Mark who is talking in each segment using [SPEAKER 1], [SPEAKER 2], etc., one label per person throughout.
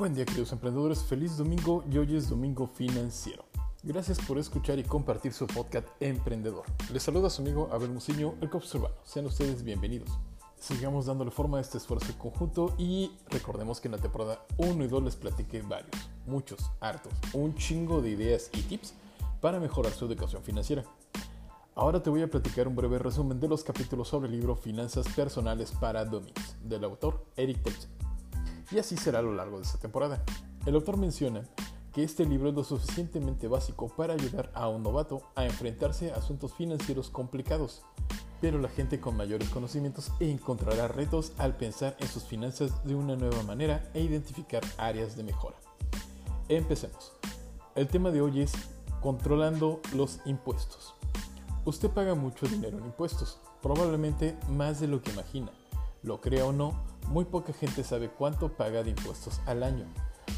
[SPEAKER 1] Buen día queridos emprendedores, feliz domingo y hoy es domingo financiero. Gracias por escuchar y compartir su podcast Emprendedor. Les saluda su amigo Abel Muciño, el Cops Urbano. Sean ustedes bienvenidos. Sigamos dándole forma a este esfuerzo conjunto y recordemos que en la temporada 1 y 2 les platiqué varios, muchos, hartos, un chingo de ideas y tips para mejorar su educación financiera. Ahora te voy a platicar un breve resumen de los capítulos sobre el libro Finanzas Personales para Dummies, del autor Eric Thompson. Y así será a lo largo de esta temporada. El autor menciona que este libro es lo suficientemente básico para ayudar a un novato a enfrentarse a asuntos financieros complicados, pero la gente con mayores conocimientos encontrará retos al pensar en sus finanzas de una nueva manera e identificar áreas de mejora. Empecemos. El tema de hoy es controlando los impuestos. Usted paga mucho dinero en impuestos, probablemente más de lo que imagina. Lo crea o no, muy poca gente sabe cuánto paga de impuestos al año.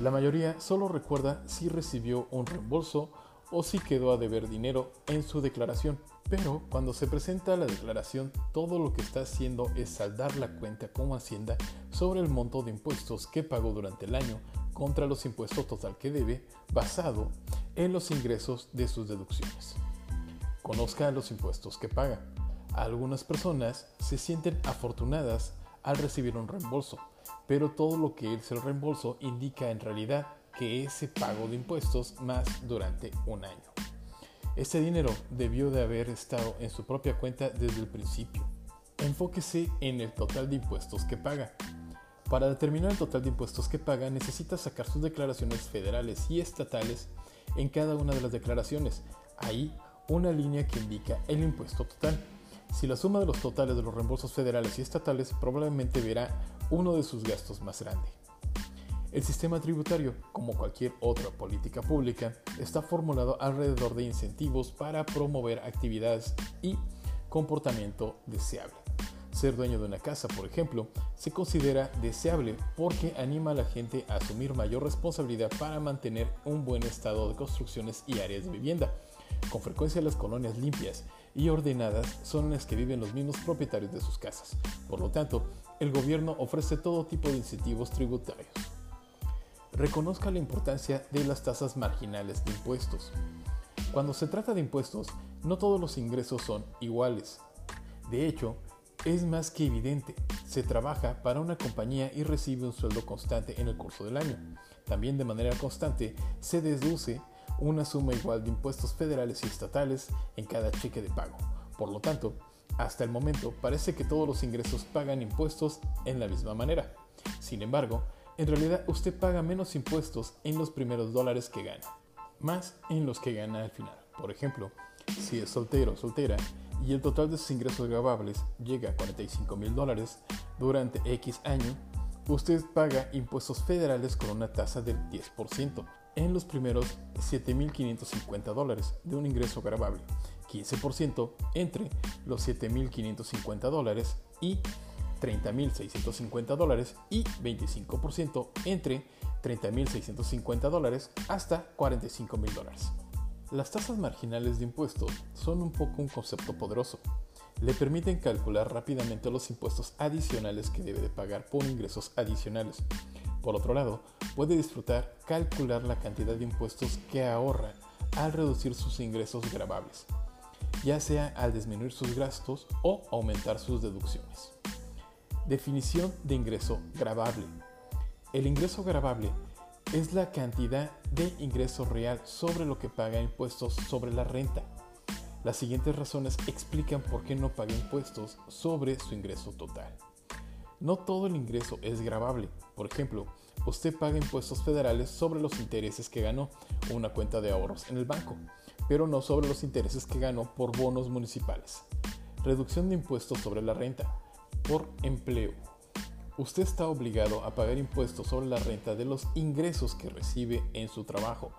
[SPEAKER 1] La mayoría solo recuerda si recibió un reembolso o si quedó a deber dinero en su declaración. Pero cuando se presenta la declaración, todo lo que está haciendo es saldar la cuenta como Hacienda sobre el monto de impuestos que pagó durante el año contra los impuestos total que debe, basado en los ingresos de sus deducciones conozca los impuestos que paga. Algunas personas se sienten afortunadas al recibir un reembolso, pero todo lo que es el reembolso indica en realidad que ese pago de impuestos más durante un año. Este dinero debió de haber estado en su propia cuenta desde el principio. Enfóquese en el total de impuestos que paga. Para determinar el total de impuestos que paga necesita sacar sus declaraciones federales y estatales en cada una de las declaraciones. Ahí una línea que indica el impuesto total. Si la suma de los totales de los reembolsos federales y estatales probablemente verá uno de sus gastos más grande. El sistema tributario, como cualquier otra política pública, está formulado alrededor de incentivos para promover actividades y comportamiento deseable. Ser dueño de una casa, por ejemplo, se considera deseable porque anima a la gente a asumir mayor responsabilidad para mantener un buen estado de construcciones y áreas de vivienda con frecuencia las colonias limpias y ordenadas son las que viven los mismos propietarios de sus casas. Por lo tanto, el gobierno ofrece todo tipo de incentivos tributarios. Reconozca la importancia de las tasas marginales de impuestos. Cuando se trata de impuestos, no todos los ingresos son iguales. De hecho, es más que evidente, se trabaja para una compañía y recibe un sueldo constante en el curso del año. También de manera constante se deduce una suma igual de impuestos federales y estatales en cada cheque de pago. Por lo tanto, hasta el momento parece que todos los ingresos pagan impuestos en la misma manera. Sin embargo, en realidad usted paga menos impuestos en los primeros dólares que gana, más en los que gana al final. Por ejemplo, si es soltero o soltera y el total de sus ingresos grabables llega a 45 mil dólares durante X año, usted paga impuestos federales con una tasa del 10% en los primeros 7.550 dólares de un ingreso grabable, 15% entre los 7.550 dólares y 30.650 dólares y 25% entre 30.650 dólares hasta 45.000 dólares. Las tasas marginales de impuestos son un poco un concepto poderoso. Le permiten calcular rápidamente los impuestos adicionales que debe de pagar por ingresos adicionales. Por otro lado, puede disfrutar calcular la cantidad de impuestos que ahorra al reducir sus ingresos grabables, ya sea al disminuir sus gastos o aumentar sus deducciones. Definición de ingreso grabable. El ingreso grabable es la cantidad de ingreso real sobre lo que paga impuestos sobre la renta. Las siguientes razones explican por qué no paga impuestos sobre su ingreso total. No todo el ingreso es grabable. Por ejemplo, usted paga impuestos federales sobre los intereses que ganó una cuenta de ahorros en el banco, pero no sobre los intereses que ganó por bonos municipales. Reducción de impuestos sobre la renta por empleo. Usted está obligado a pagar impuestos sobre la renta de los ingresos que recibe en su trabajo.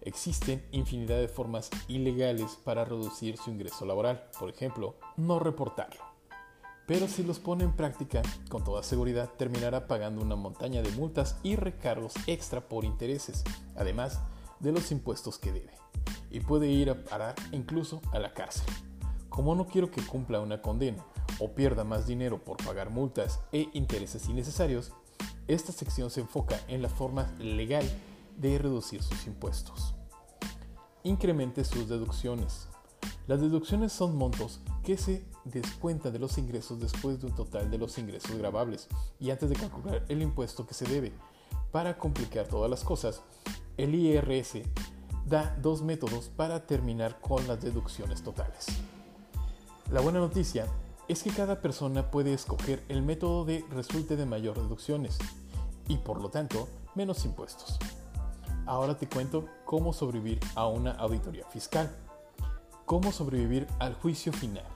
[SPEAKER 1] Existen infinidad de formas ilegales para reducir su ingreso laboral. Por ejemplo, no reportarlo pero si los pone en práctica, con toda seguridad terminará pagando una montaña de multas y recargos extra por intereses, además de los impuestos que debe, y puede ir a parar incluso a la cárcel. Como no quiero que cumpla una condena o pierda más dinero por pagar multas e intereses innecesarios, Esta sección se enfoca en la forma legal de reducir sus impuestos. Incremente sus deducciones. Las deducciones son montos que se descuentan de los ingresos después de un total de los ingresos grabables y antes de calcular el impuesto que se debe. Para complicar todas las cosas, el IRS da dos métodos para terminar con las deducciones totales. La buena noticia es que cada persona puede escoger el método de resulte de mayor deducciones y por lo tanto menos impuestos. Ahora te cuento cómo sobrevivir a una auditoría fiscal. Cómo sobrevivir al juicio final.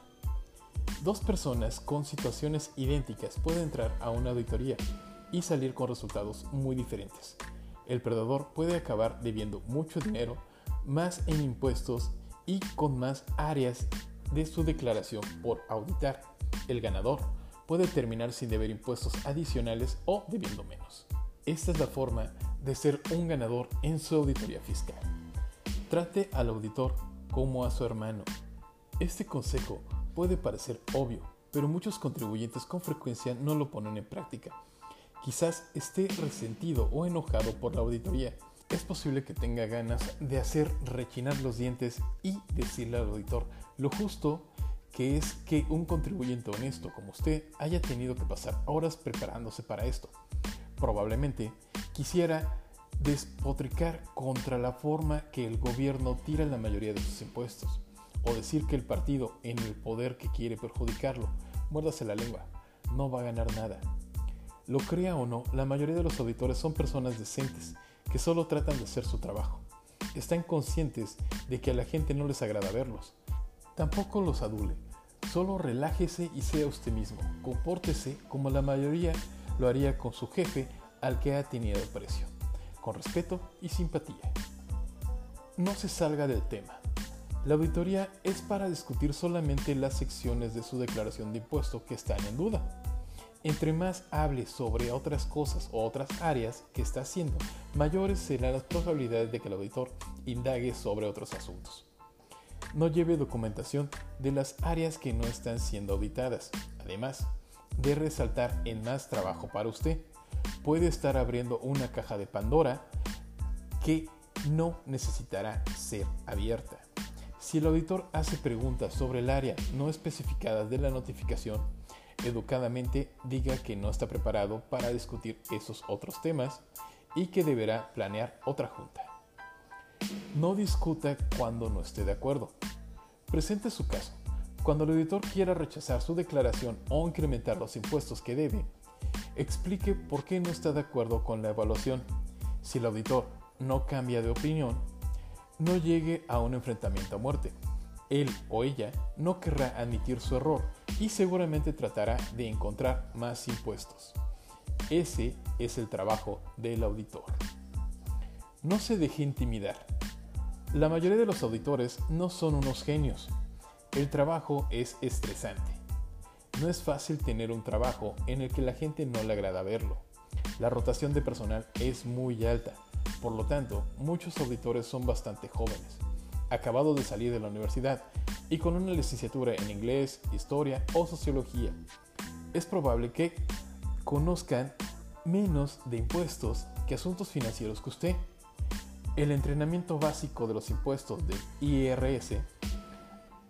[SPEAKER 1] Dos personas con situaciones idénticas pueden entrar a una auditoría y salir con resultados muy diferentes. El perdedor puede acabar debiendo mucho dinero, más en impuestos y con más áreas de su declaración por auditar. El ganador puede terminar sin deber impuestos adicionales o debiendo menos. Esta es la forma de ser un ganador en su auditoría fiscal. Trate al auditor como a su hermano. Este consejo puede parecer obvio, pero muchos contribuyentes con frecuencia no lo ponen en práctica. Quizás esté resentido o enojado por la auditoría. Es posible que tenga ganas de hacer rechinar los dientes y decirle al auditor lo justo que es que un contribuyente honesto como usted haya tenido que pasar horas preparándose para esto. Probablemente quisiera despotricar contra la forma que el gobierno tira la mayoría de sus impuestos, o decir que el partido en el poder que quiere perjudicarlo, muérdase la lengua, no va a ganar nada. Lo crea o no, la mayoría de los auditores son personas decentes que solo tratan de hacer su trabajo. Están conscientes de que a la gente no les agrada verlos. Tampoco los adule, Solo relájese y sea usted mismo. Compórtese como la mayoría lo haría con su jefe al que ha tenido precio, con respeto y simpatía. No se salga del tema. La auditoría es para discutir solamente las secciones de su declaración de impuesto que están en duda. Entre más hable sobre otras cosas o otras áreas que está haciendo, mayores serán las probabilidades de que el auditor indague sobre otros asuntos no lleve documentación de las áreas que no están siendo auditadas. Además de resaltar en más trabajo para usted, puede estar abriendo una caja de Pandora que no necesitará ser abierta. Si el auditor hace preguntas sobre el área no especificada de la notificación, educadamente diga que no está preparado para discutir esos otros temas y que deberá planear otra junta. No discuta cuando no esté de acuerdo. Presente su caso. Cuando el auditor quiera rechazar su declaración o incrementar los impuestos que debe, explique por qué no está de acuerdo con la evaluación. Si el auditor no cambia de opinión, no llegue a un enfrentamiento a muerte. Él o ella no querrá admitir su error y seguramente tratará de encontrar más impuestos. Ese es el trabajo del auditor. No se deje intimidar. La mayoría de los auditores no son unos genios. El trabajo es estresante. No es fácil tener un trabajo en el que la gente no le agrada verlo. La rotación de personal es muy alta. Por lo tanto, muchos auditores son bastante jóvenes, acabados de salir de la universidad y con una licenciatura en inglés, historia o sociología. Es probable que conozcan menos de impuestos que asuntos financieros que usted. El entrenamiento básico de los impuestos del IRS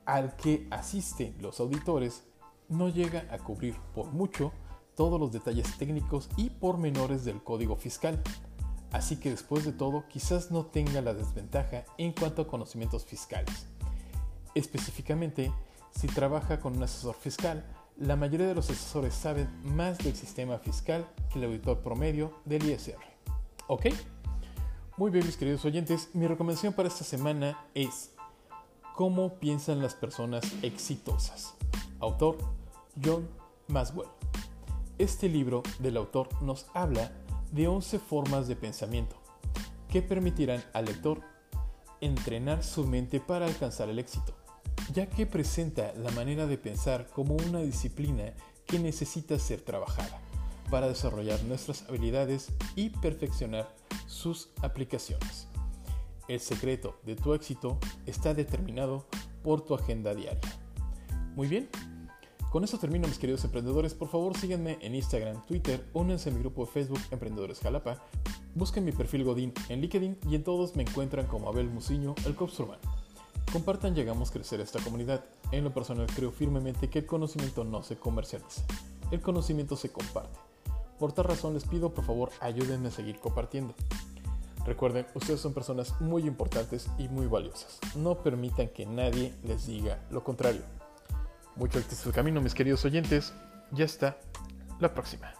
[SPEAKER 1] al que asisten los auditores no llega a cubrir por mucho todos los detalles técnicos y pormenores del código fiscal. Así que después de todo quizás no tenga la desventaja en cuanto a conocimientos fiscales. Específicamente, si trabaja con un asesor fiscal, la mayoría de los asesores saben más del sistema fiscal que el auditor promedio del ISR. ¿Ok? Muy bien, mis queridos oyentes, mi recomendación para esta semana es ¿Cómo piensan las personas exitosas? Autor John Maswell. Este libro del autor nos habla de 11 formas de pensamiento que permitirán al lector entrenar su mente para alcanzar el éxito, ya que presenta la manera de pensar como una disciplina que necesita ser trabajada para desarrollar nuestras habilidades y perfeccionar sus aplicaciones. El secreto de tu éxito está determinado por tu agenda diaria. Muy bien, Con eso termino mis queridos emprendedores, por favor síganme en Instagram, Twitter, únanse a mi grupo de Facebook Emprendedores Jalapa, busquen mi perfil Godín en LinkedIn y en todos me encuentran como Abel Musiño, el Cops Urbano. Compartan, llegamos a crecer esta comunidad. En lo personal creo firmemente que el conocimiento no se comercializa, el conocimiento se comparte. Por tal razón les pido por favor ayúdenme a seguir compartiendo. Recuerden, ustedes son personas muy importantes y muy valiosas. No permitan que nadie les diga lo contrario. Mucho éxito el camino, mis queridos oyentes. Ya está. La próxima.